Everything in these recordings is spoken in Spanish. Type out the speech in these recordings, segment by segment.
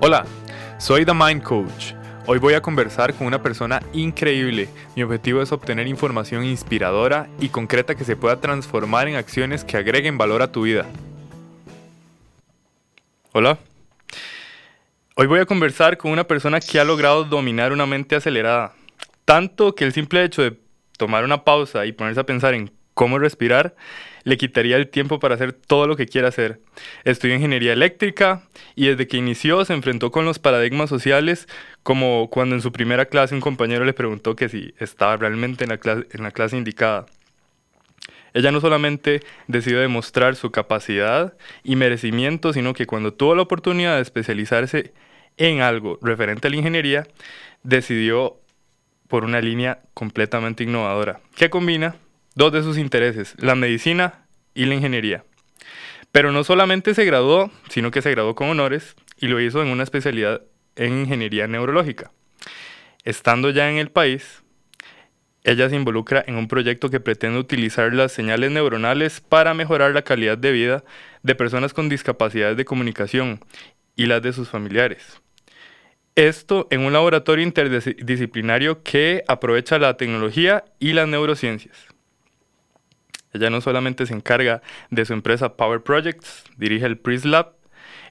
Hola, soy The Mind Coach. Hoy voy a conversar con una persona increíble. Mi objetivo es obtener información inspiradora y concreta que se pueda transformar en acciones que agreguen valor a tu vida. Hola. Hoy voy a conversar con una persona que ha logrado dominar una mente acelerada. Tanto que el simple hecho de tomar una pausa y ponerse a pensar en cómo respirar le quitaría el tiempo para hacer todo lo que quiera hacer. Estudió ingeniería eléctrica y desde que inició se enfrentó con los paradigmas sociales, como cuando en su primera clase un compañero le preguntó que si estaba realmente en la clase, indicada. Ella no solamente decidió demostrar su capacidad y merecimiento, sino que cuando tuvo la oportunidad de especializarse en algo referente a la ingeniería, decidió por una línea completamente innovadora, que combina dos de sus intereses, la medicina y la ingeniería. Pero no solamente se graduó, sino que se graduó con honores y lo hizo en una especialidad en ingeniería neurológica. Estando ya en el país, ella se involucra en un proyecto que pretende utilizar las señales neuronales para mejorar la calidad de vida de personas con discapacidades de comunicación y las de sus familiares. Esto en un laboratorio interdisciplinario que aprovecha la tecnología y las neurociencias. Ella no solamente se encarga de su empresa Power Projects, dirige el Priest Lab,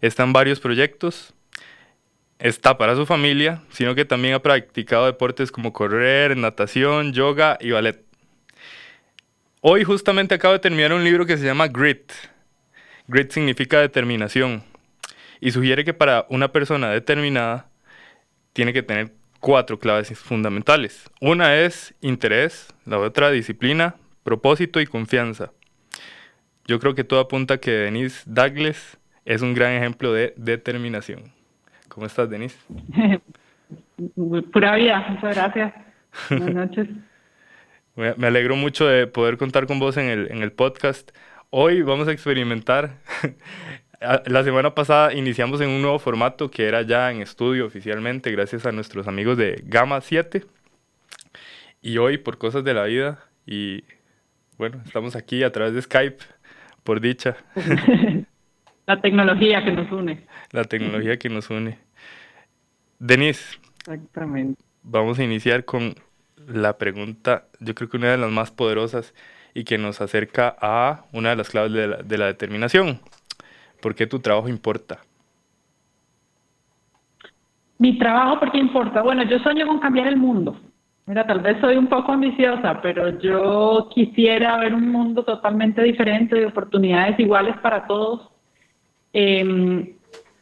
está en varios proyectos, está para su familia, sino que también ha practicado deportes como correr, natación, yoga y ballet. Hoy justamente acabo de terminar un libro que se llama Grit. Grit significa determinación y sugiere que para una persona determinada tiene que tener cuatro claves fundamentales. Una es interés, la otra disciplina, propósito y confianza. Yo creo que todo apunta a que Denise Douglas es un gran ejemplo de determinación. ¿Cómo estás, Denise? Pura vida, muchas gracias. Buenas noches. Me alegro mucho de poder contar con vos en el, en el podcast. Hoy vamos a experimentar. La semana pasada iniciamos en un nuevo formato que era ya en estudio oficialmente, gracias a nuestros amigos de Gama 7. Y hoy, por cosas de la vida y bueno, estamos aquí a través de Skype, por dicha. La tecnología que nos une. La tecnología que nos une. Denise. Exactamente. Vamos a iniciar con la pregunta, yo creo que una de las más poderosas y que nos acerca a una de las claves de la, de la determinación. ¿Por qué tu trabajo importa? Mi trabajo, ¿por qué importa? Bueno, yo sueño con cambiar el mundo. Mira, tal vez soy un poco ambiciosa, pero yo quisiera ver un mundo totalmente diferente, de oportunidades iguales para todos. Em,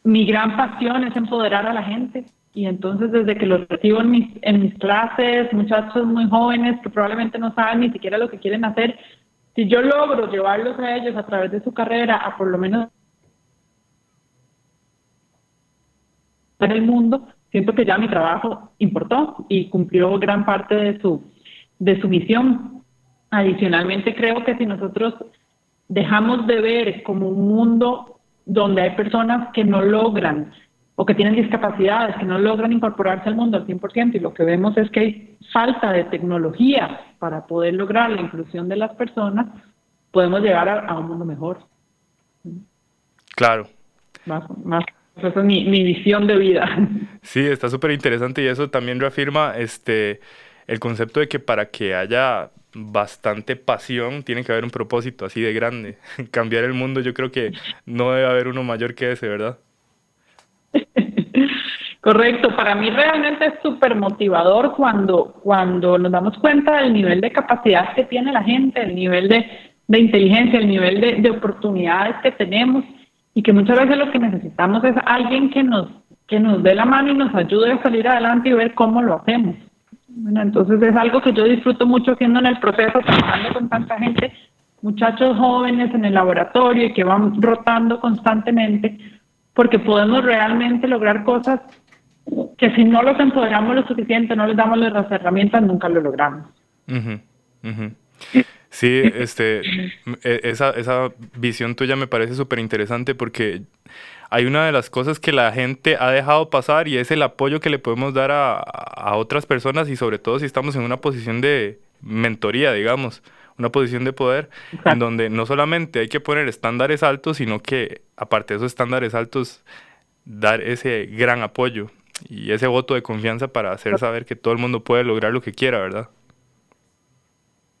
mi gran pasión es empoderar a la gente y entonces desde que los recibo en mis, en mis clases, muchachos muy jóvenes que probablemente no saben ni siquiera lo que quieren hacer, si yo logro llevarlos a ellos a través de su carrera a por lo menos en el mundo, siento que ya mi trabajo importó y cumplió gran parte de su, de su misión. Adicionalmente, creo que si nosotros dejamos de ver como un mundo donde hay personas que no logran o que tienen discapacidades, que no logran incorporarse al mundo al 100%, y lo que vemos es que hay falta de tecnología para poder lograr la inclusión de las personas, podemos llegar a, a un mundo mejor. Claro. Más, más esa es mi, mi visión de vida. Sí, está súper interesante y eso también reafirma este, el concepto de que para que haya bastante pasión tiene que haber un propósito así de grande. Cambiar el mundo yo creo que no debe haber uno mayor que ese, ¿verdad? Correcto, para mí realmente es súper motivador cuando, cuando nos damos cuenta del nivel de capacidad que tiene la gente, el nivel de, de inteligencia, el nivel de, de oportunidades que tenemos y que muchas veces lo que necesitamos es alguien que nos, que nos dé la mano y nos ayude a salir adelante y ver cómo lo hacemos. Bueno, entonces es algo que yo disfruto mucho haciendo en el proceso, trabajando con tanta gente, muchachos jóvenes en el laboratorio y que van rotando constantemente, porque podemos realmente lograr cosas que si no los empoderamos lo suficiente, no les damos las herramientas, nunca lo logramos. Sí, este, e, esa, esa visión tuya me parece súper interesante porque hay una de las cosas que la gente ha dejado pasar y es el apoyo que le podemos dar a, a otras personas y sobre todo si estamos en una posición de mentoría, digamos, una posición de poder en donde no solamente hay que poner estándares altos, sino que aparte de esos estándares altos, dar ese gran apoyo y ese voto de confianza para hacer saber que todo el mundo puede lograr lo que quiera, ¿verdad?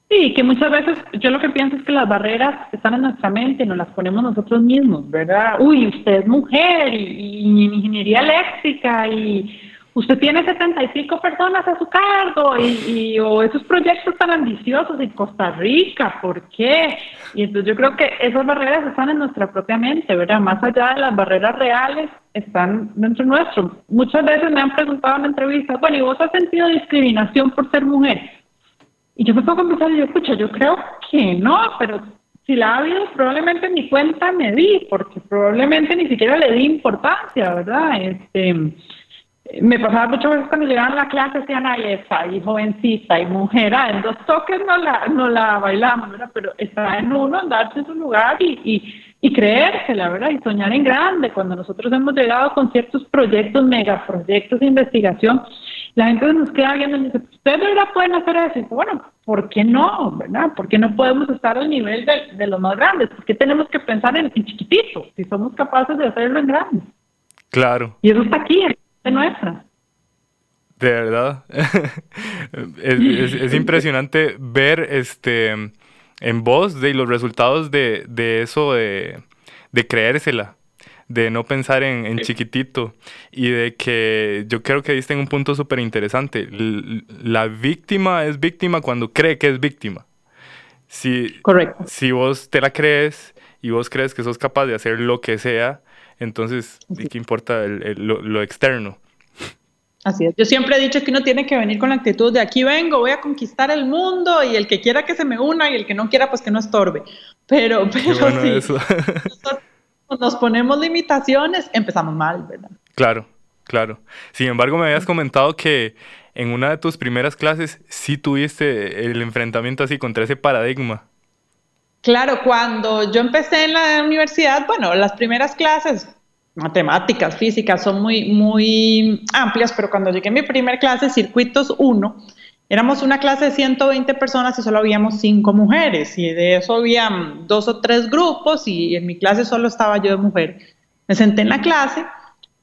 Sí, que muchas veces yo lo que pienso es que las barreras están en nuestra mente, nos las ponemos nosotros mismos, ¿verdad? Uy, usted es mujer y, y en ingeniería eléctrica y usted tiene 75 personas a su cargo y, o esos proyectos tan ambiciosos en Costa Rica, ¿por qué? Y entonces yo creo que esas barreras están en nuestra propia mente, ¿verdad? Más allá de las barreras reales, están dentro nuestro. Muchas veces me han preguntado en entrevistas, bueno, ¿y vos has sentido discriminación por ser mujer? Y yo me pongo a pensar, yo escucho, yo creo que no, pero si la ha habido, probablemente ni cuenta me di, porque probablemente ni siquiera le di importancia, ¿verdad? Este me pasaba muchas veces cuando llegaban a la clase, decían, ay, esa, y jovencita, y mujer, ah, en dos toques no la, no la bailamos, ¿verdad? Pero está en uno, darse su lugar y, y, y creérsela, ¿verdad? Y soñar en grande. Cuando nosotros hemos llegado con ciertos proyectos, megaproyectos de investigación, la gente nos queda viendo y dice, ustedes de verdad pueden hacer eso. Y dice, bueno, ¿por qué no, verdad? ¿Por qué no podemos estar al nivel de, de los más grandes? ¿Por qué tenemos que pensar en, en chiquitito si somos capaces de hacerlo en grande? Claro. Y eso está aquí, nuestra. De verdad. es, impresionante ver este en voz de los resultados de, de eso de, de, creérsela, de no pensar en, chiquitito y de que yo creo que diste en un punto súper interesante. La víctima es víctima cuando cree que es víctima. Si, Correcto. Si vos te la crees y vos crees que sos capaz de hacer lo que sea, entonces, ¿y qué importa lo, externo? Así es. Yo siempre he dicho que uno tiene que venir con la actitud de aquí vengo, voy a conquistar el mundo y el que quiera que se me una y el que no quiera pues que no estorbe. Pero, pero si nosotros nos ponemos limitaciones, empezamos mal, ¿verdad? Claro, claro. Sin embargo, me habías comentado que en una de tus primeras clases sí tuviste el enfrentamiento así contra ese paradigma. Claro, cuando yo empecé en la universidad, bueno, las primeras clases, matemáticas, físicas, son muy, muy amplias, pero cuando llegué a mi primer clase, Circuitos 1, éramos una clase de 120 personas y solo habíamos 5 mujeres, y de eso habían dos o tres grupos, y en mi clase solo estaba yo de mujer. Me senté en la clase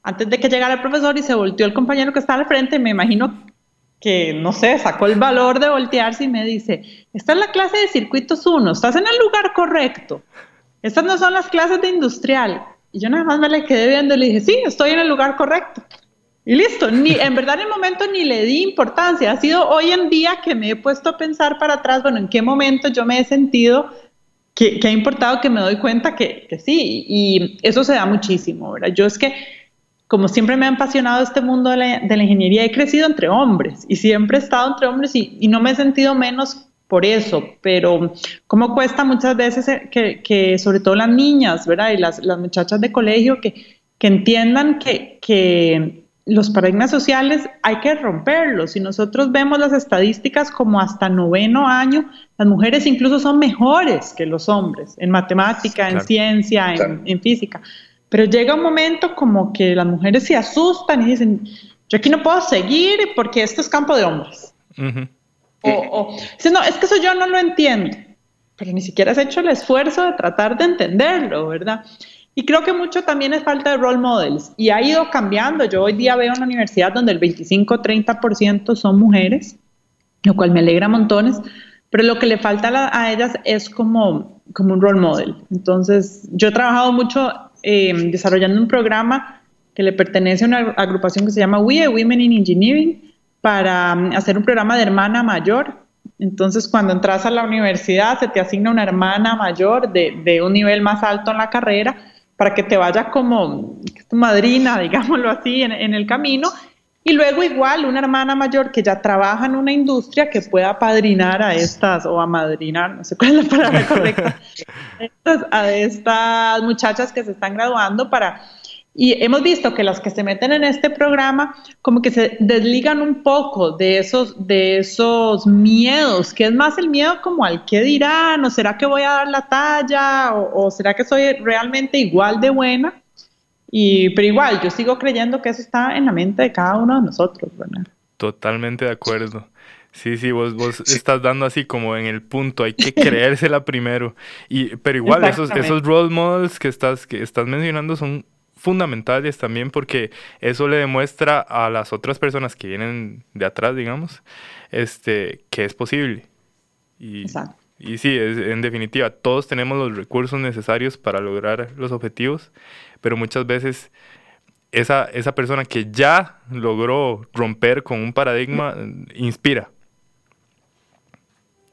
antes de que llegara el profesor y se volteó el compañero que estaba al frente, me imagino que, no sé, sacó el valor de voltearse y me dice, esta es la clase de circuitos 1, estás en el lugar correcto. Estas no son las clases de industrial. Y yo nada más me le quedé viendo y le dije, sí, estoy en el lugar correcto. Y listo, ni, en verdad en el momento ni le di importancia. Ha sido hoy en día que me he puesto a pensar para atrás, bueno, en qué momento yo me he sentido que, que ha importado que me doy cuenta que, que sí. Y eso se da muchísimo, ¿verdad? Yo es que como siempre me ha apasionado este mundo de la, ingeniería, he crecido entre hombres y siempre he estado entre hombres y, no me he sentido menos por eso, pero cómo cuesta muchas veces eh, que, sobre todo las niñas, ¿verdad? Y las, muchachas de colegio que, que entiendan que, que los paradigmas sociales hay que romperlos. Si nosotros vemos las estadísticas como hasta noveno año, las mujeres incluso son mejores que los hombres en matemática, en ciencia, en, en, física. Pero llega un momento como que las mujeres se asustan y dicen, yo aquí no puedo seguir porque esto es campo de hombres. O, dicen, no, es que eso yo no lo entiendo. Pero ni siquiera has hecho el esfuerzo de tratar de entenderlo, ¿verdad? Y creo que mucho también es falta de role models. Y ha ido cambiando. Yo hoy día veo una universidad donde el 25-30% son mujeres, lo cual me alegra montones. Pero lo que le falta a, a ellas es como, como un role model. Entonces, yo he trabajado mucho Em, desarrollando un programa que le pertenece a una agrupación que se llama WIE, Women in Engineering, para um, hacer un programa de hermana mayor. Entonces, cuando entras a la universidad, se te asigna una hermana mayor de, de un nivel más alto en la carrera para que te vaya como tu madrina, digámoslo así, en, en el camino. Y luego igual una hermana mayor que ya trabaja en una industria que pueda padrinar a estas, o a madrinar, no sé cuál es la palabra correcta, a estas muchachas que se están graduando para... Y hemos visto que las que se meten en este programa como que se desligan un poco de esos, de esos miedos, que es más el miedo como al qué dirán, o será que voy a dar la talla, o, o será que soy realmente igual de buena y, pero igual, yo sigo creyendo que eso está en la mente de cada uno de nosotros, ¿verdad? Totalmente de acuerdo. Sí, sí, vos, vos estás dando así como en el punto, hay que creérsela primero. Y, pero igual, esos, esos role models que estás, que estás mencionando son fundamentales también porque eso le demuestra a las otras personas que vienen de atrás, digamos, este, que es posible. Y, Exacto. Y sí, en definitiva, todos tenemos los recursos necesarios para lograr los objetivos, pero muchas veces esa, esa persona que ya logró romper con un paradigma inspira.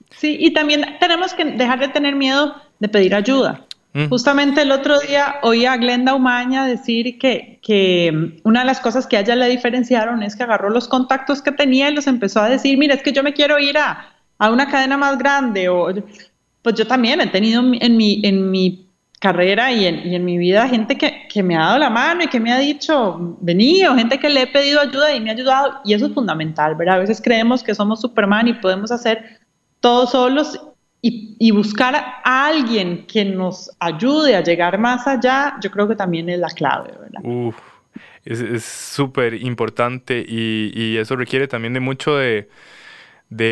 Sí, y también tenemos que dejar de tener miedo de pedir ayuda. Mm. Justamente el otro día oí a Glenda Umaña decir que, que, una de las cosas que a ella le diferenciaron es que agarró los contactos que tenía y los empezó a decir, mira, es que yo me quiero ir a, a una cadena más grande. O, pues yo también he tenido en mi, en mi carrera y en, y en mi vida gente que, que, me ha dado la mano y que me ha dicho, vení, o gente que le he pedido ayuda y me ha ayudado. Y eso es fundamental, ¿verdad? A veces creemos que somos Superman y podemos hacer todo solos y, buscar a alguien que nos ayude a llegar más allá, yo creo que también es la clave, ¿verdad? Uf, es súper importante y, eso requiere también de mucho de,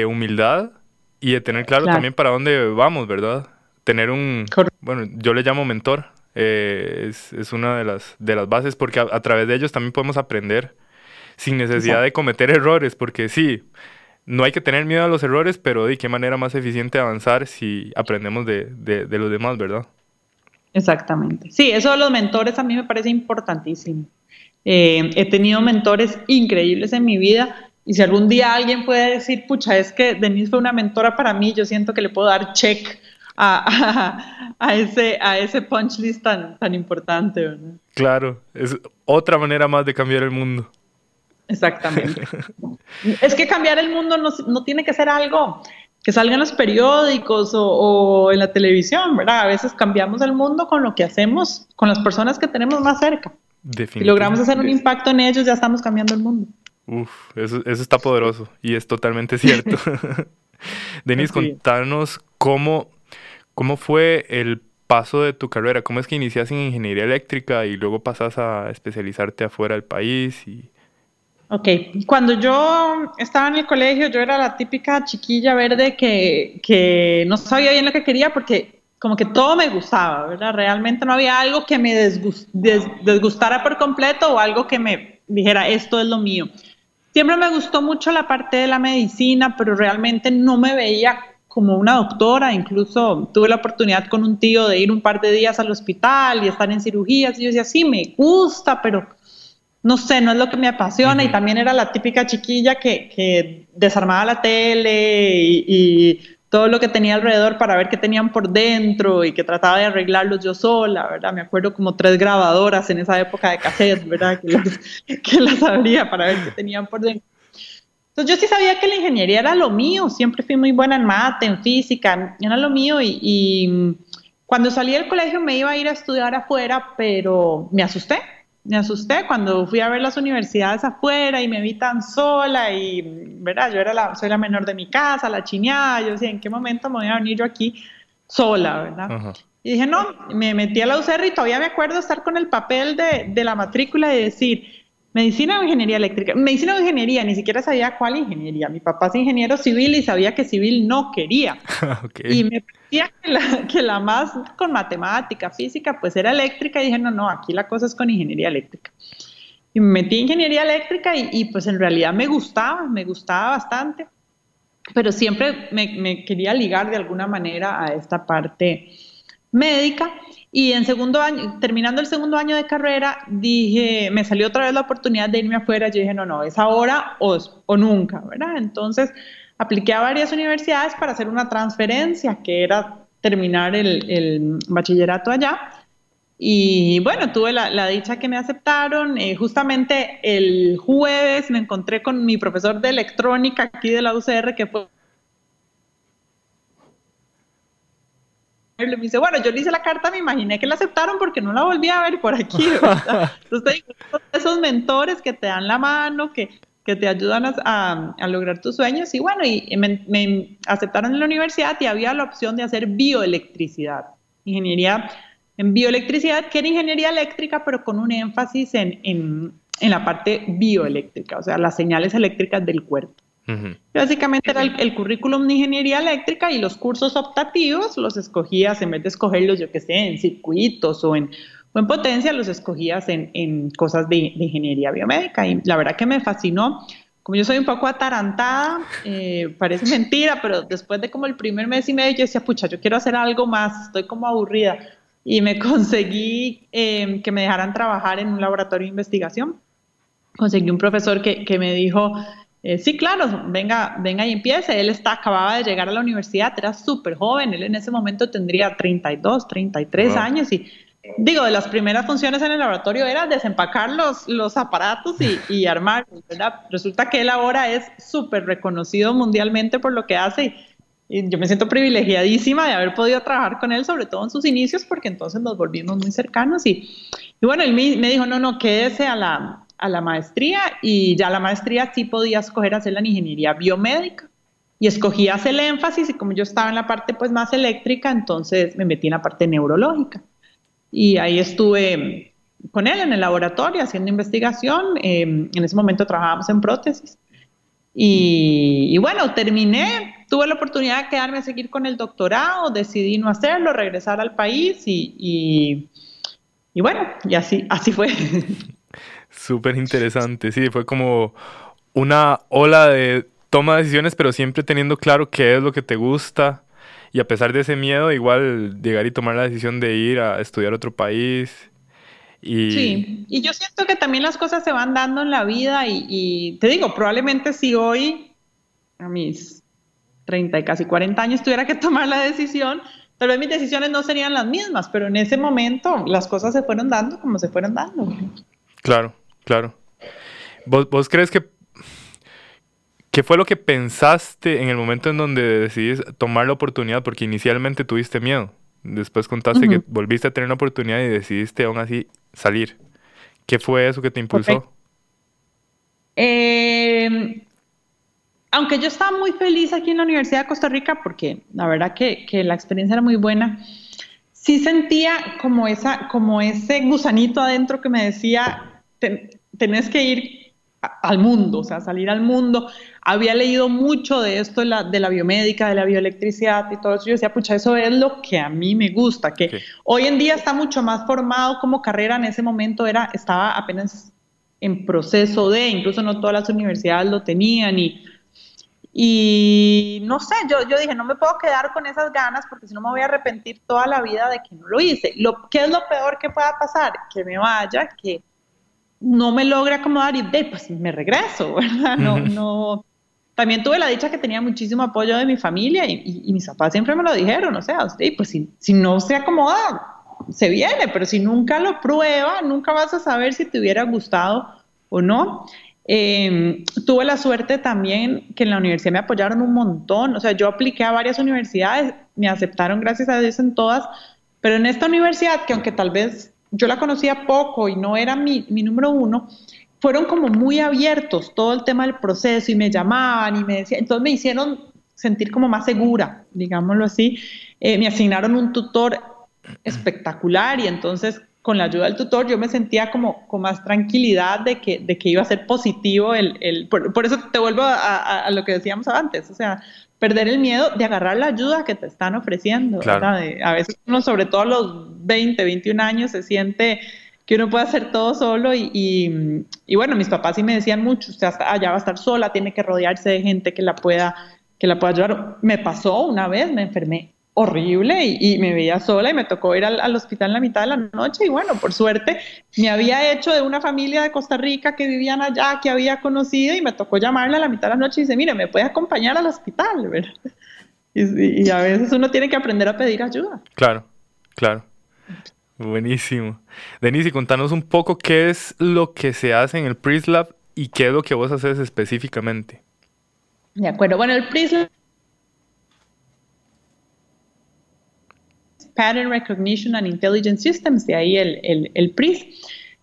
humildad y de tener claro, también para dónde vamos, ¿verdad? Tener un, bueno, yo le llamo mentor, eh, es, una de las, de las bases porque a, través de ellos también podemos aprender sin necesidad de cometer errores, porque sí, no hay que tener miedo a los errores, pero de qué manera más eficiente avanzar si aprendemos de, de, los demás, ¿verdad? Exactamente. Sí, eso de los mentores a mí me parece importantísimo. Eh, he tenido mentores increíbles en mi vida y si algún día alguien puede decir, pucha, es que Denise fue una mentora para mí, yo siento que le puedo dar check a, a, ese, a ese punch list tan, tan importante. ¿verdad? Claro, es otra manera más de cambiar el mundo. Exactamente. es que cambiar el mundo no, tiene que ser algo que salga en los periódicos o, en la televisión, ¿verdad? A veces cambiamos el mundo con lo que hacemos, con las personas que tenemos más cerca. Si logramos hacer un impacto en ellos, ya estamos cambiando el mundo. Uf, eso, está poderoso y es totalmente cierto. Denis, contanos cómo, cómo fue el paso de tu carrera, cómo es que inicias en ingeniería eléctrica y luego pasas a especializarte afuera del país y Ok, cuando yo estaba en el colegio, yo era la típica chiquilla verde que, que no sabía bien lo que quería porque como que todo me gustaba, ¿verdad? Realmente no había algo que me desgustara por completo o algo que me dijera, esto es lo mío. Siempre me gustó mucho la parte de la medicina, pero realmente no me veía como una doctora, incluso tuve la oportunidad con un tío de ir un par de días al hospital y estar en cirugías y yo decía, sí, me gusta, pero no sé, no es lo que me apasiona y también era la típica chiquilla que, desarmaba la tele y, todo lo que tenía alrededor para ver qué tenían por dentro y que trataba de arreglarlos yo sola, ¿verdad? Me acuerdo como tres grabadoras en esa época de cassette, ¿verdad? Que las, abría para ver qué tenían por dentro. Entonces yo sí sabía que la ingeniería era lo mío, siempre fui muy buena en mate, en física, era lo mío y, y cuando salí del colegio me iba a ir a estudiar afuera, pero me asusté, me asusté cuando fui a ver las universidades afuera y me vi tan sola y, ¿verdad? Yo era la, soy la menor de mi casa, la chiñada, yo decía, ¿en qué momento me voy a venir yo aquí sola, verdad? Y dije, no, me metí a la UCR y todavía me acuerdo estar con el papel de, de la matrícula y decir, medicina o ingeniería eléctrica. Medicina o ingeniería, ni siquiera sabía cuál ingeniería. Mi papá es ingeniero civil y sabía que civil no quería. Y me parecía que la, que la, más con matemática, física, pues era eléctrica y dije, no, no, aquí la cosa es con ingeniería eléctrica. Y me metí en ingeniería eléctrica y, y pues en realidad me gustaba, me gustaba bastante, pero siempre me, me quería ligar de alguna manera a esta parte médica. Y en segundo año, terminando el segundo año de carrera, dije, me salió otra vez la oportunidad de irme afuera. Yo dije, no, no, es ahora o, o nunca, ¿verdad? Entonces, apliqué a varias universidades para hacer una transferencia, que era terminar el, el bachillerato allá. Y bueno, tuve la, la dicha que me aceptaron. Eh, justamente el jueves me encontré con mi profesor de electrónica aquí de la UCR, que fue me dice, bueno, yo le hice la carta, me imaginé que la aceptaron porque no la volví a ver por aquí. Entonces, esos mentores que te dan la mano, que, que te ayudan a, a, lograr tus sueños. Y bueno, y me, aceptaron en la universidad y había la opción de hacer bioelectricidad, ingeniería en bioelectricidad, que era ingeniería eléctrica, pero con un énfasis en, en, en la parte bioeléctrica, o sea, las señales eléctricas del cuerpo. Básicamente era el, currículum de ingeniería eléctrica y los cursos optativos los escogías en vez de escogerlos, yo qué sé, en circuitos o en, o en potencia, los escogías en, cosas de, ingeniería biomédica. Y la verdad que me fascinó. Como yo soy un poco atarantada, eh, parece mentira, pero después de como el primer mes y medio, yo decía, pucha, yo quiero hacer algo más, estoy como aburrida. Y me conseguí em, que me dejaran trabajar en un laboratorio de investigación. Conseguí un profesor que, que me dijo, eh, sí, claro, venga, venga y empiece. Él está, acababa de llegar a la universidad, era súper joven, él en ese momento tendría 32, 33 años y digo, de las primeras funciones en el laboratorio era desempacar los, los aparatos y, y armarlos, ¿verdad? Resulta que él ahora es súper reconocido mundialmente por lo que hace y, yo me siento privilegiadísima de haber podido trabajar con él, sobre todo en sus inicios, porque entonces nos volvimos muy cercanos y, y bueno, él me, me dijo, no, no, quédese a la, a la maestría y ya la maestría sí podía escoger hacerla en ingeniería biomédica. Y escogí hacer el énfasis y como yo estaba en la parte pues más eléctrica, entonces me metí en la parte neurológica. Y ahí estuve con él en el laboratorio haciendo investigación, em, en ese momento trabajábamos en prótesis. Y, bueno, terminé, tuve la oportunidad de quedarme a seguir con el doctorado, decidí no hacerlo, regresar al país y, y, y bueno, y así, así fue. Súper interesante, sí, fue como una ola de toma de decisiones, pero siempre teniendo claro qué es lo que te gusta y a pesar de ese miedo, igual llegar y tomar la decisión de ir a estudiar otro país. Y... Sí, y yo siento que también las cosas se van dando en la vida y, y te digo, probablemente si hoy, a mis 30 y casi 40 años, tuviera que tomar la decisión, tal vez mis decisiones no serían las mismas, pero en ese momento las cosas se fueron dando como se fueron dando. Claro, claro. ¿Vos, crees que ¿Qué fue lo que pensaste en el momento en donde decidiste tomar la oportunidad? Porque inicialmente tuviste miedo. Después contaste que volviste a tener una oportunidad y decidiste aún así salir. ¿Qué fue eso que te impulsó? Em, aunque yo estaba muy feliz aquí en la Universidad de Costa Rica, porque la verdad que, que la experiencia era muy buena, sí sentía como, esa, como ese gusanito adentro que me decía, tenés que ir al mundo, o sea, salir al mundo. Había leído mucho de esto, de la, de la biomédica, de la bioelectricidad y todo eso. Yo decía, pucha, eso es lo que a mí me gusta, que hoy en día está mucho más formado como carrera. En ese momento era, estaba apenas en proceso de, incluso no todas las universidades lo tenían y y no sé, yo, yo dije, no me puedo quedar con esas ganas porque si no me voy a arrepentir toda la vida de que no lo hice. Lo, ¿Qué es lo peor que pueda pasar? Que me vaya, que no me logre acomodar y de, pues me regreso, ¿verdad? No, no. También tuve la dicha que tenía muchísimo apoyo de mi familia y, y, mis papás siempre me lo dijeron, o sea, pues si, si no se acomoda, se viene, pero si nunca lo prueba, nunca vas a saber si te hubiera gustado o no. Em, tuve la suerte también que en la universidad me apoyaron un montón, o sea, yo apliqué a varias universidades, me aceptaron gracias a Dios en todas, pero en esta universidad, que aunque tal vez yo la conocía poco y no era mi, mi número uno, fueron como muy abiertos todo el tema del proceso y me llamaban y me decían, entonces me hicieron sentir como más segura, digámoslo así, eh, me asignaron un tutor espectacular y entonces con la ayuda del tutor yo me sentía como con más tranquilidad de que, de que iba a ser positivo el... el por, eso te vuelvo a, a, lo que decíamos antes, o sea, perder el miedo de agarrar la ayuda que te están ofreciendo. a veces uno, sobre todo a los 20, 21 años, se siente que uno puede hacer todo solo y, y, y bueno, mis papás sí me decían mucho, usted allá va a estar sola, tiene que rodearse de gente que la pueda que la pueda ayudar. Me pasó una vez, me enfermé horrible y, me veía sola y me tocó ir al, hospital en la mitad de la noche y bueno, por suerte me había hecho de una familia de Costa Rica que vivían allá, que había conocido y me tocó llamarle a la mitad de la noche y dice, mire, ¿me puede acompañar al hospital? ¿verdad? Y, y, a veces uno tiene que aprender a pedir ayuda. Claro, claro. Buenísimo. Denise, contanos un poco qué es lo que se hace en el PRISLab y qué es lo que vos haces específicamente. De acuerdo. Bueno, el PRISLab Pattern Recognition and Intelligent Systems, de ahí el, el, PRIS.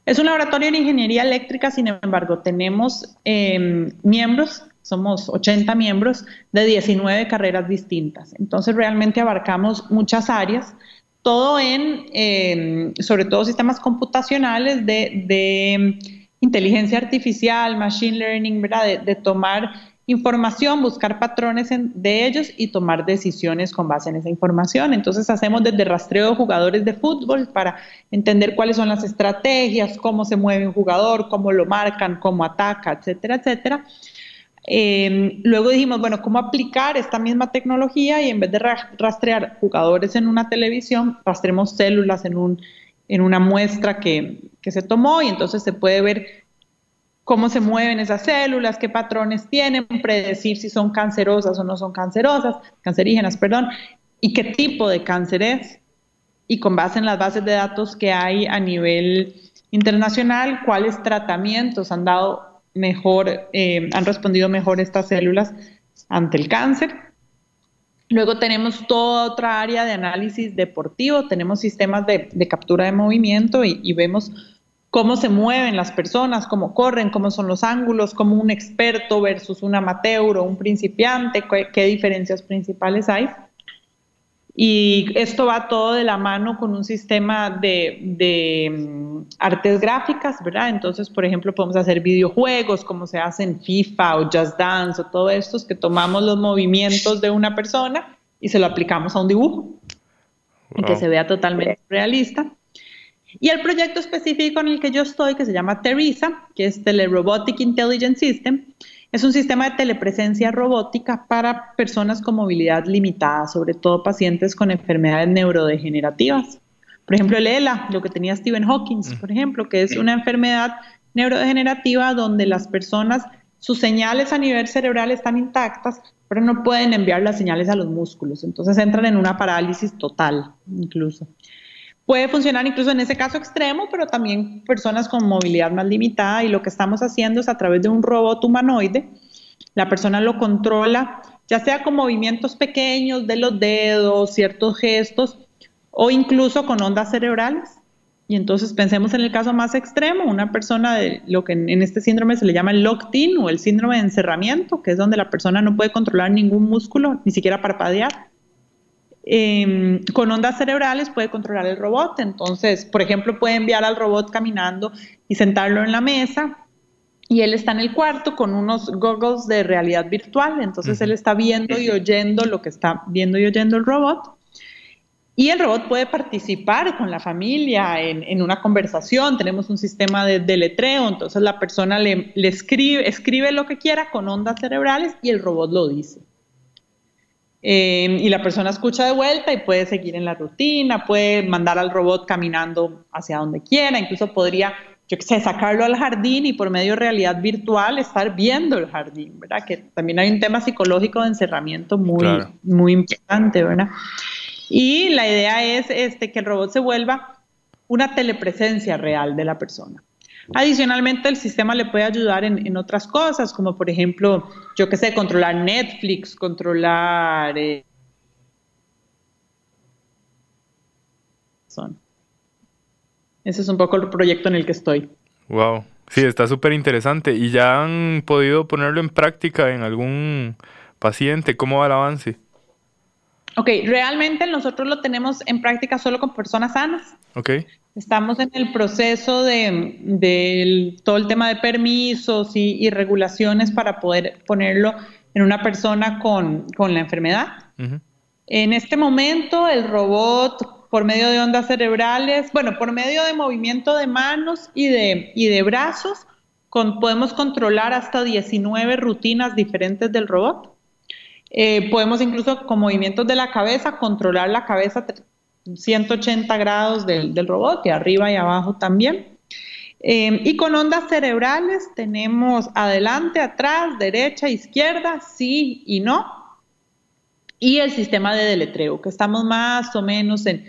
Es un laboratorio de ingeniería eléctrica, sin embargo, tenemos em, miembros, somos 80 miembros de 19 carreras distintas. Entonces, realmente abarcamos muchas áreas, todo en, em, sobre todo, sistemas computacionales de, de inteligencia artificial, machine learning, ¿verdad? De, tomar información, buscar patrones de ellos y tomar decisiones con base en esa información. Entonces hacemos desde rastreo de jugadores de fútbol para entender cuáles son las estrategias, cómo se mueve un jugador, cómo lo marcan, cómo ataca, etcétera, etcétera. Eh, luego dijimos, bueno, ¿cómo aplicar esta misma tecnología y en vez de rastrear jugadores en una televisión, rastremos células en, un, en una muestra que, que se tomó y entonces se puede ver cómo se mueven esas células, qué patrones tienen, predecir si son cancerosas o no son cancerosas, cancerígenas, perdón, y qué tipo de cáncer es. Y con base en las bases de datos que hay a nivel internacional, cuáles tratamientos han dado mejor, eh, han respondido mejor estas células ante el cáncer. Luego tenemos toda otra área de análisis deportivo, tenemos sistemas de, captura de movimiento y, y vemos cómo se mueven las personas, cómo corren, cómo son los ángulos, cómo un experto versus un amateur o un principiante, qué, diferencias principales hay. Y esto va todo de la mano con un sistema de, mm, artes gráficas, ¿verdad? Entonces, por ejemplo, podemos hacer videojuegos como se hace en FIFA o Just Dance o todo esto, que tomamos los movimientos de una persona y se lo aplicamos a un dibujo y que se vea totalmente realista. Y el proyecto específico en el que yo estoy, que se llama Teresa, que es Telerobotic Intelligence System, es un sistema de telepresencia robótica para personas con movilidad limitada, sobre todo pacientes con enfermedades neurodegenerativas. Por ejemplo, el ELA, lo que tenía Stephen Hawking, mm. por ejemplo, que es una enfermedad neurodegenerativa donde las personas, sus señales a nivel cerebral están intactas, pero no pueden enviar las señales a los músculos. Entonces entran en una parálisis total, incluso. Puede funcionar incluso en ese caso extremo, pero también personas con movilidad más limitada y lo que estamos haciendo es a través de un robot humanoide, la persona lo controla, ya sea con movimientos pequeños de los dedos, ciertos gestos o incluso con ondas cerebrales. Y entonces pensemos en el caso más extremo, una persona de lo que en este síndrome se le llama el locked-in o el síndrome de encerramiento, que es donde la persona no puede controlar ningún músculo, ni siquiera parpadear. Em, con ondas cerebrales puede controlar el robot. Entonces, por ejemplo, puede enviar al robot caminando y sentarlo en la mesa y él está en el cuarto con unos goggles de realidad virtual. Entonces, él está viendo y oyendo lo que está viendo y oyendo el robot. Y el robot puede participar con la familia en, una conversación. Tenemos un sistema de, letreo, entonces la persona le, le escribe, escribe lo que quiera con ondas cerebrales y el robot lo dice. Em, y la persona escucha de vuelta y puede seguir en la rutina, puede mandar al robot caminando hacia donde quiera, incluso podría, yo qué sé, sacarlo al jardín y por medio de realidad virtual estar viendo el jardín, ¿verdad? Que también hay un tema psicológico de encerramiento muy, muy importante, ¿verdad? Y la idea es este, que el robot se vuelva una telepresencia real de la persona. Adicionalmente, el sistema le puede ayudar en, otras cosas, como por ejemplo, yo qué sé, controlar Netflix, controlar... Eh, ese es un poco el proyecto en el que estoy. Wow, sí, está súper interesante. ¿Y ya han podido ponerlo en práctica en algún paciente? ¿Cómo va el avance? Ok, realmente nosotros lo tenemos en práctica solo con personas sanas. Ok. Estamos en el proceso de, todo el tema de permisos y, regulaciones para poder ponerlo en una persona con, la enfermedad. En este momento, el robot, por medio de ondas cerebrales, bueno, por medio de movimiento de manos y de, y de brazos, podemos controlar hasta 19 rutinas diferentes del robot. Eh, podemos incluso con movimientos de la cabeza controlar la cabeza 180 grados del, robot, y arriba y abajo también. Eh, y con ondas cerebrales tenemos adelante, atrás, derecha, izquierda, sí y no. Y el sistema de deletreo, que estamos más o menos en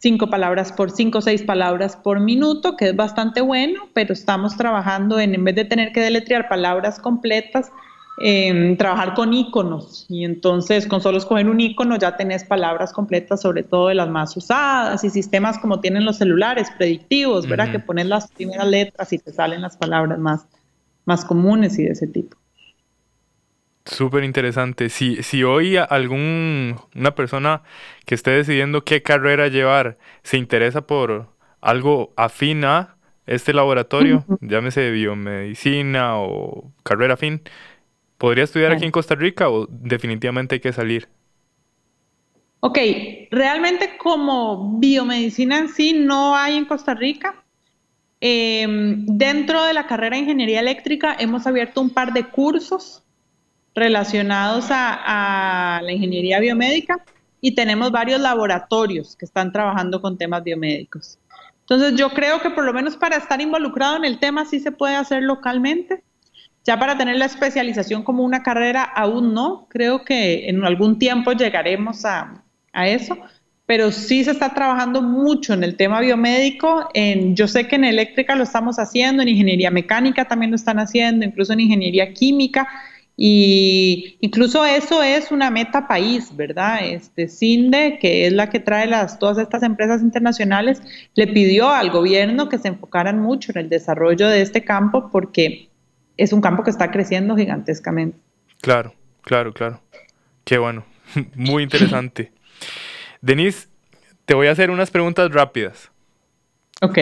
cinco palabras por cinco seis palabras por minuto, que es bastante bueno, pero estamos trabajando en, en vez de tener que deletrear palabras completas, Em, trabajar con iconos y entonces con solo escoger un icono ya tenés palabras completas, sobre todo de las más usadas y sistemas como tienen los celulares predictivos, ¿verdad? Que pones las primeras letras y te salen las palabras más, más comunes y de ese tipo. Súper interesante. Si, si hoy algún, una persona que esté decidiendo qué carrera llevar se interesa por algo afín a este laboratorio, llámese biomedicina o carrera afín, ¿Podría estudiar aquí en Costa Rica o definitivamente hay que salir? Ok, realmente como biomedicina en sí no hay en Costa Rica. Em, dentro de la carrera de ingeniería eléctrica hemos abierto un par de cursos relacionados a, la ingeniería biomédica y tenemos varios laboratorios que están trabajando con temas biomédicos. Entonces yo creo que por lo menos para estar involucrado en el tema sí se puede hacer localmente. Ya para tener la especialización como una carrera aún no. Creo que en algún tiempo llegaremos a, a eso, pero sí se está trabajando mucho en el tema biomédico. En, yo sé que en eléctrica lo estamos haciendo, en ingeniería mecánica también lo están haciendo, incluso en ingeniería química. Y incluso eso es una meta país, ¿verdad? Este CINDE, que es la que trae las, todas estas empresas internacionales, le pidió al gobierno que se enfocaran mucho en el desarrollo de este campo porque es un campo que está creciendo gigantescamente. Claro, claro, claro. Qué bueno, muy interesante. Denise, te voy a hacer unas preguntas rápidas. Ok.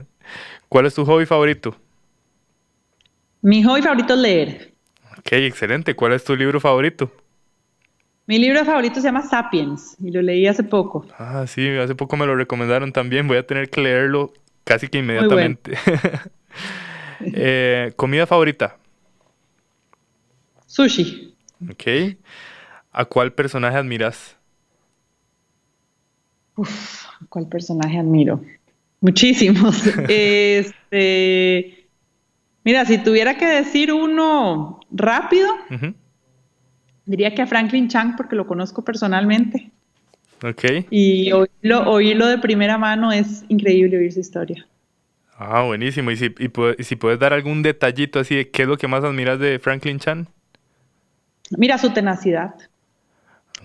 ¿Cuál es tu hobby favorito? Mi hobby favorito es leer. Ok, excelente. ¿Cuál es tu libro favorito? Mi libro favorito se llama Sapiens y lo leí hace poco. Ah, sí, hace poco me lo recomendaron también. Voy a tener que leerlo casi que inmediatamente. Eh, ¿Comida favorita? Sushi. Ok. ¿A cuál personaje admiras? Uf, ¿cuál personaje admiro? Muchísimos. este, mira, si tuviera que decir uno rápido, diría que a Franklin Chang porque lo conozco personalmente. Ok. Y oírlo, oírlo de primera mano es increíble oír su historia. Ah, buenísimo. ¿Y si, y, si puedes dar algún detallito así de qué es lo que más admiras de Franklin Chan? Mira, su tenacidad.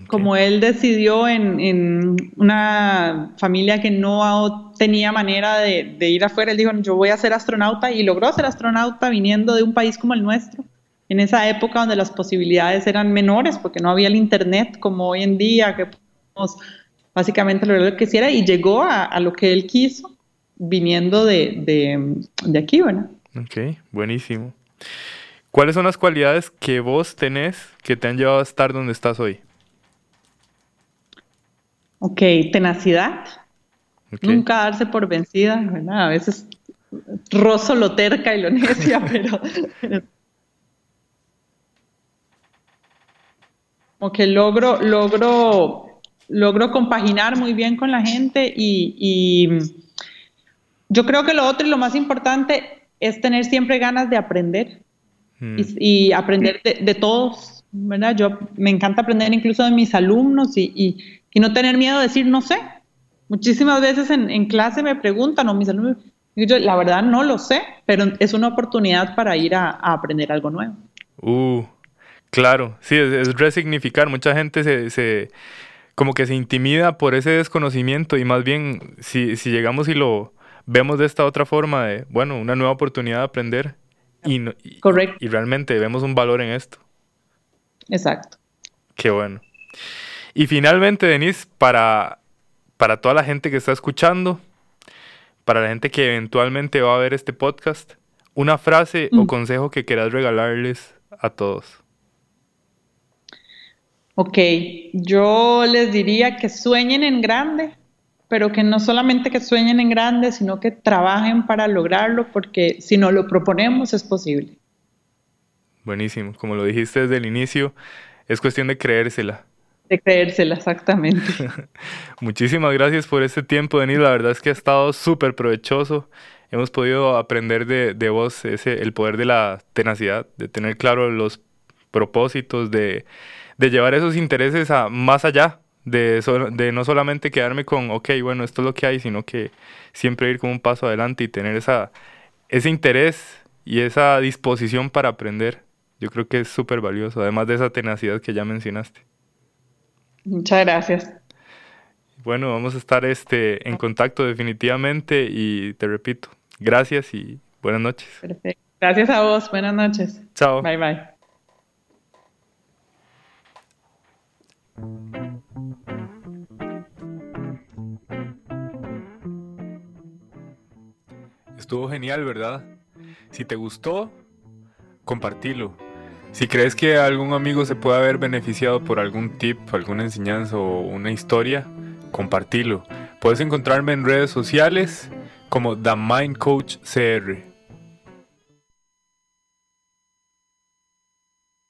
Como él decidió en, una familia que no tenía manera de, ir afuera, él dijo, yo voy a ser astronauta y logró ser astronauta viniendo de un país como el nuestro, en esa época donde las posibilidades eran menores porque no había el Internet como hoy en día, que podemos básicamente lograr lo que quisiera y llegó a, lo que él quiso viniendo de, de aquí, ¿verdad? Ok, buenísimo. ¿Cuáles son las cualidades que vos tenés que te han llevado a estar donde estás hoy? Ok, tenacidad. Nunca darse por vencida, ¿verdad? A veces rozo lo terca y lo necia, pero... como que logro, logro, logro compaginar muy bien con la gente y, yo creo que lo otro y lo más importante es tener siempre ganas de aprender mm. y, aprender de, todos, ¿verdad? Yo me encanta aprender incluso de mis alumnos y, y no tener miedo de decir no sé. Muchísimas veces en, clase me preguntan o mis alumnos, yo la verdad no lo sé, pero es una oportunidad para ir a, aprender algo nuevo. Uh, claro, sí, es, resignificar. Mucha gente se, se, como que se intimida por ese desconocimiento y más bien si, si llegamos y lo vemos de esta otra forma de, bueno, una nueva oportunidad de aprender y, y, Correcto. y realmente vemos un valor en esto. Exacto. Qué bueno. Y finalmente, Denise, para, para toda la gente que está escuchando, para la gente que eventualmente va a ver este podcast, una frase o mm. consejo que quieras regalarles a todos. Ok, yo les diría que sueñen en grande, pero que no solamente que sueñen en grande, sino que trabajen para lograrlo, porque si no lo proponemos es posible. Buenísimo, como lo dijiste desde el inicio, es cuestión de creérsela de creérsela, exactamente. Muchísimas gracias por este tiempo, Denis. La verdad es que ha estado súper provechoso. Hemos podido aprender de, de vos ese, el poder de la tenacidad, de tener claro los propósitos, de, de llevar esos intereses a más allá, de, de no solamente quedarme con, ok, bueno, esto es lo que hay, sino que siempre ir como un paso adelante y tener esa, ese interés y esa disposición para aprender. Yo creo que es súper valioso, además de esa tenacidad que ya mencionaste. Muchas gracias. Bueno, vamos a estar este, en contacto definitivamente y te repito, gracias y buenas noches. Perfecto. Gracias a vos, buenas noches. Chao. Bye bye. Estuvo genial, ¿verdad? Si te gustó, compartilo Si crees que algún amigo se puede haber beneficiado por algún tip, alguna enseñanza o una historia, compartilo. Puedes encontrarme en redes sociales como The Mind Coach CR.